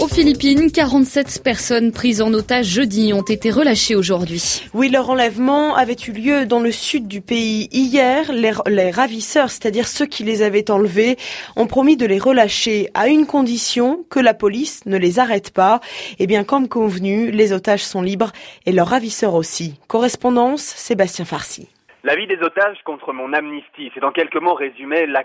Aux Philippines, 47 personnes prises en otage jeudi ont été relâchées aujourd'hui. Oui, leur enlèvement avait eu lieu dans le sud du pays hier. Les, ravisseurs, c'est-à-dire ceux qui les avaient enlevés, ont promis de les relâcher à une condition, que la police ne les arrête pas. Et bien, comme convenu, les otages sont libres et leurs ravisseurs aussi. Correspondance, Sébastien Farcy. La vie des otages contre mon amnistie, c'est en quelques mots résumé la